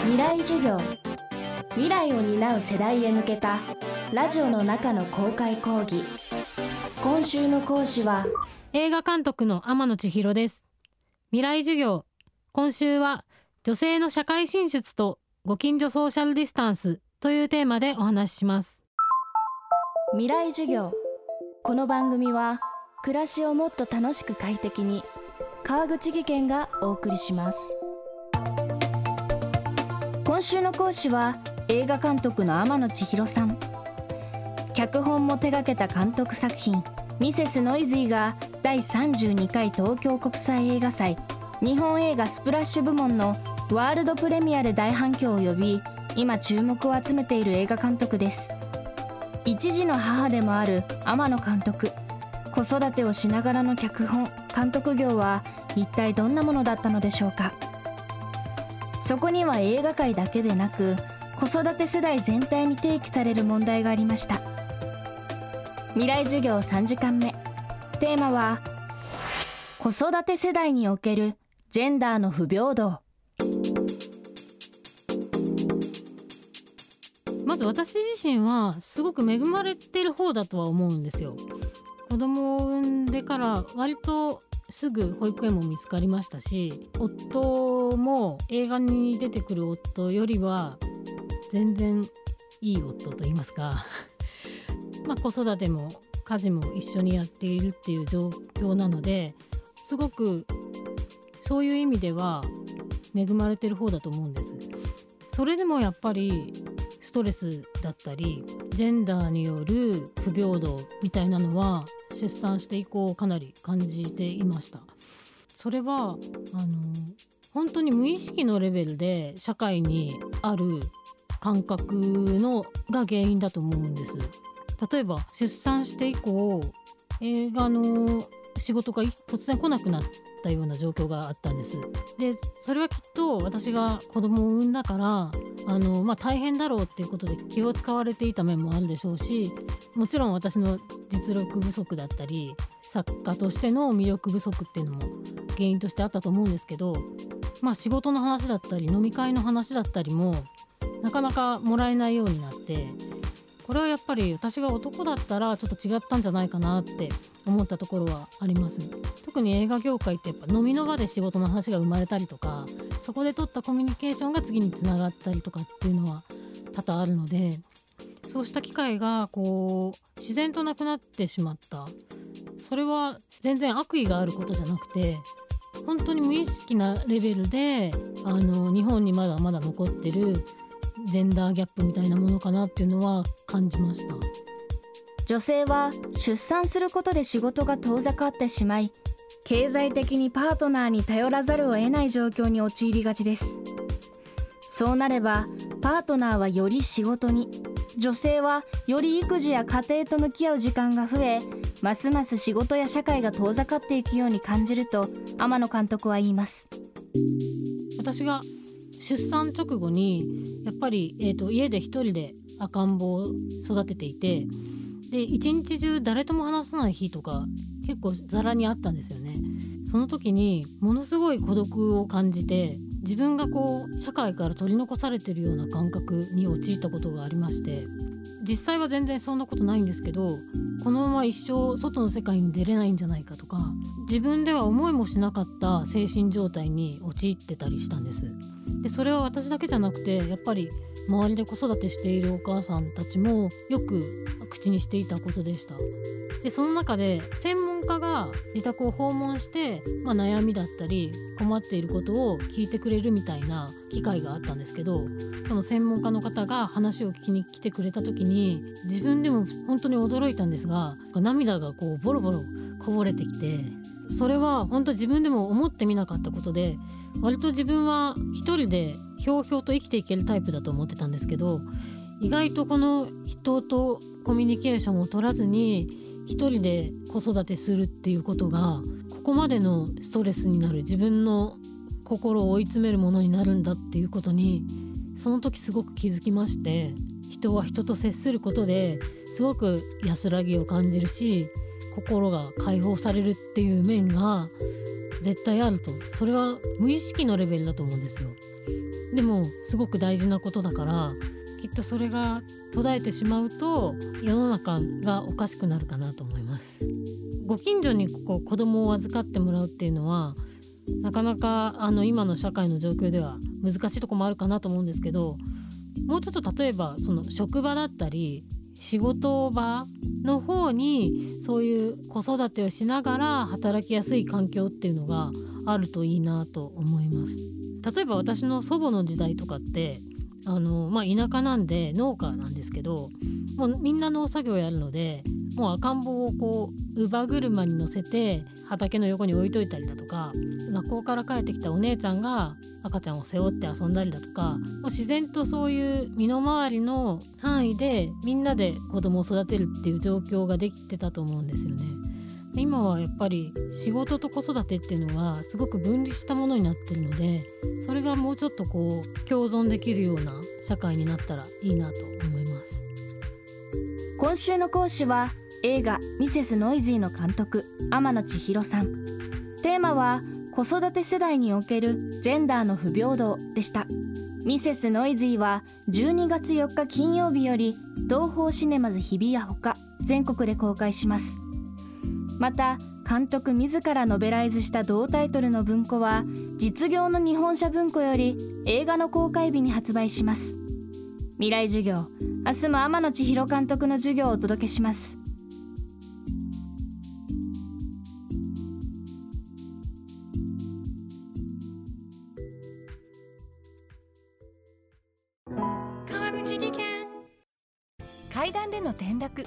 未来授業。未来を担う世代へ向けたラジオの中の公開講義。今週の講師は映画監督の天野千尋です。未来授業。今週は女性の社会進出とご近所ソーシャルディスタンスというテーマでお話しします。未来授業。この番組は暮らしをもっと楽しく快適に川口義賢がお送りします今週の講師は映画監督の天野千尋さん。脚本も手掛けた監督作品「ミセスノイズー」が第32回東京国際映画祭日本映画スプラッシュ部門のワールドプレミアで大反響を呼び今注目を集めている映画監督です。一児の母でもある天野監督子育てをしながらの脚本監督業は一体どんなものだったのでしょうか？そこには映画界だけでなく子育て世代全体に提起される問題がありました。未来授業3時間目。テーマは子育て世代におけるジェンダーの不平等。まず私自身はすごく恵まれてる方だとは思うんですよ。子供を産んでから割とすぐ保育園も見つかりましたし夫も映画に出てくる夫よりは全然いい夫と言いますか。ま子育ても家事も一緒にやっているっていう状況なのですごくそういう意味では恵まれてる方だと思うんです。それでもやっぱりストレスだったりジェンダーによる不平等みたいなのは出産して以降かなり感じていました。それはあの本当に無意識のレベルで社会にある感覚のが原因だと思うんです。例えば出産して以降映画の仕事が突然来なくなったような状況があったんです。でそれはきっと私が子供を産んだからあの、まあ、大変だろうっていうことで気を使われていた面もあるでしょうしもちろん私の実力不足だったり作家としての魅力不足っていうのも原因としてあったと思うんですけどまあ仕事の話だったり飲み会の話だったりもなかなかもらえないようになってこれはやっぱり私が男だったらちょっと違ったんじゃないかなって思ったところはあります。特に映画業界ってやっぱ飲みの場で仕事の話が生まれたりとかそこで取ったコミュニケーションが次につながったりとかっていうのは多々あるのでそうした機会がこう自然となくなってしまった。それは全然悪意があることじゃなくて本当に無意識なレベルであの日本にまだまだ残ってるジェンダーギャップみたいなものかなっていうのは感じました。女性は出産することで仕事が遠ざかってしまい経済的にパートナーに頼らざるを得ない状況に陥りがちです。そうなればパートナーはより仕事に女性はより育児や家庭と向き合う時間が増えますます仕事や社会が遠ざかっていくように感じると天野監督は言います。私が出産直後にやっぱり、えーと、家で一人で赤ん坊を育てていてで一日中誰とも話さない日とか結構ざらにあったんですよね。その時にものすごい孤独を感じて自分がこう社会から取り残されてるような感覚に陥ったことがありまして実際は全然そんなことないんですけどこのまま一生外の世界に出れないんじゃないかとか自分では思いもしなかった精神状態に陥ってたりしたんですでそれは私だけじゃなくてやっぱり周りで子育てしているお母さんたちもよく口にしていたことでした。でその中で専門家が自宅を訪問して、まあ、悩みだったり困っていることを聞いてくれるみたいな機会があったんですけどその専門家の方が話を聞きに来てくれた時に自分でも本当に驚いたんですが涙がこうボロボロこぼれてきてそれは本当自分でも思ってみなかったことで割と自分は一人でひょうひょうと生きていけるタイプだと思ってたんですけど意外とこの人とコミュニケーションを取らずに一人で子育てするっていうことがここまでのストレスになる自分の心を追い詰めるものになるんだっていうことにその時すごく気づきまして人は人と接することですごく安らぎを感じるし心が解放されるっていう面が絶対あると。それは無意識のレベルだと思うんですよ。でもすごく大事なことだからきっとそれが途絶えてしまうと世の中がおかしくなるかなと思います。ご近所にこう子供を預かってもらうっていうのはなかなかあの今の社会の状況では難しいとこもあるかなと思うんですけどもうちょっと例えばその職場だったり仕事場の方にそういう子育てをしながら働きやすい環境っていうのがあるといいなと思います。例えば私の祖母の時代とかってあの、まあ、田舎なんで農家なんですけどもうみんな農作業やるのでもう赤ん坊をこう乳母車に乗せて畑の横に置いといたりだとか学校から帰ってきたお姉ちゃんが赤ちゃんを背負って遊んだりだとかもう自然とそういう身の回りの範囲でみんなで子供を育てるっていう状況ができてたと思うんですよね。今はやっぱり仕事と子育てっていうのはすごく分離したものになってるのでそれがもうちょっとこう共存できるような社会になったらいいなと思います。今週の講師は映画ミセスノイジーの監督天野千尋さん。テーマは子育て世代におけるジェンダーの不平等でした。ミセスノイズーは12月4日金曜日より東宝シネマズ日比谷ほか全国で公開します。また監督自らノベライズした同タイトルの文庫は実業の日本社文庫より映画の公開日に発売します。未来授業明日も天野千尋監督の授業をお届けします。川口技研。階段での転落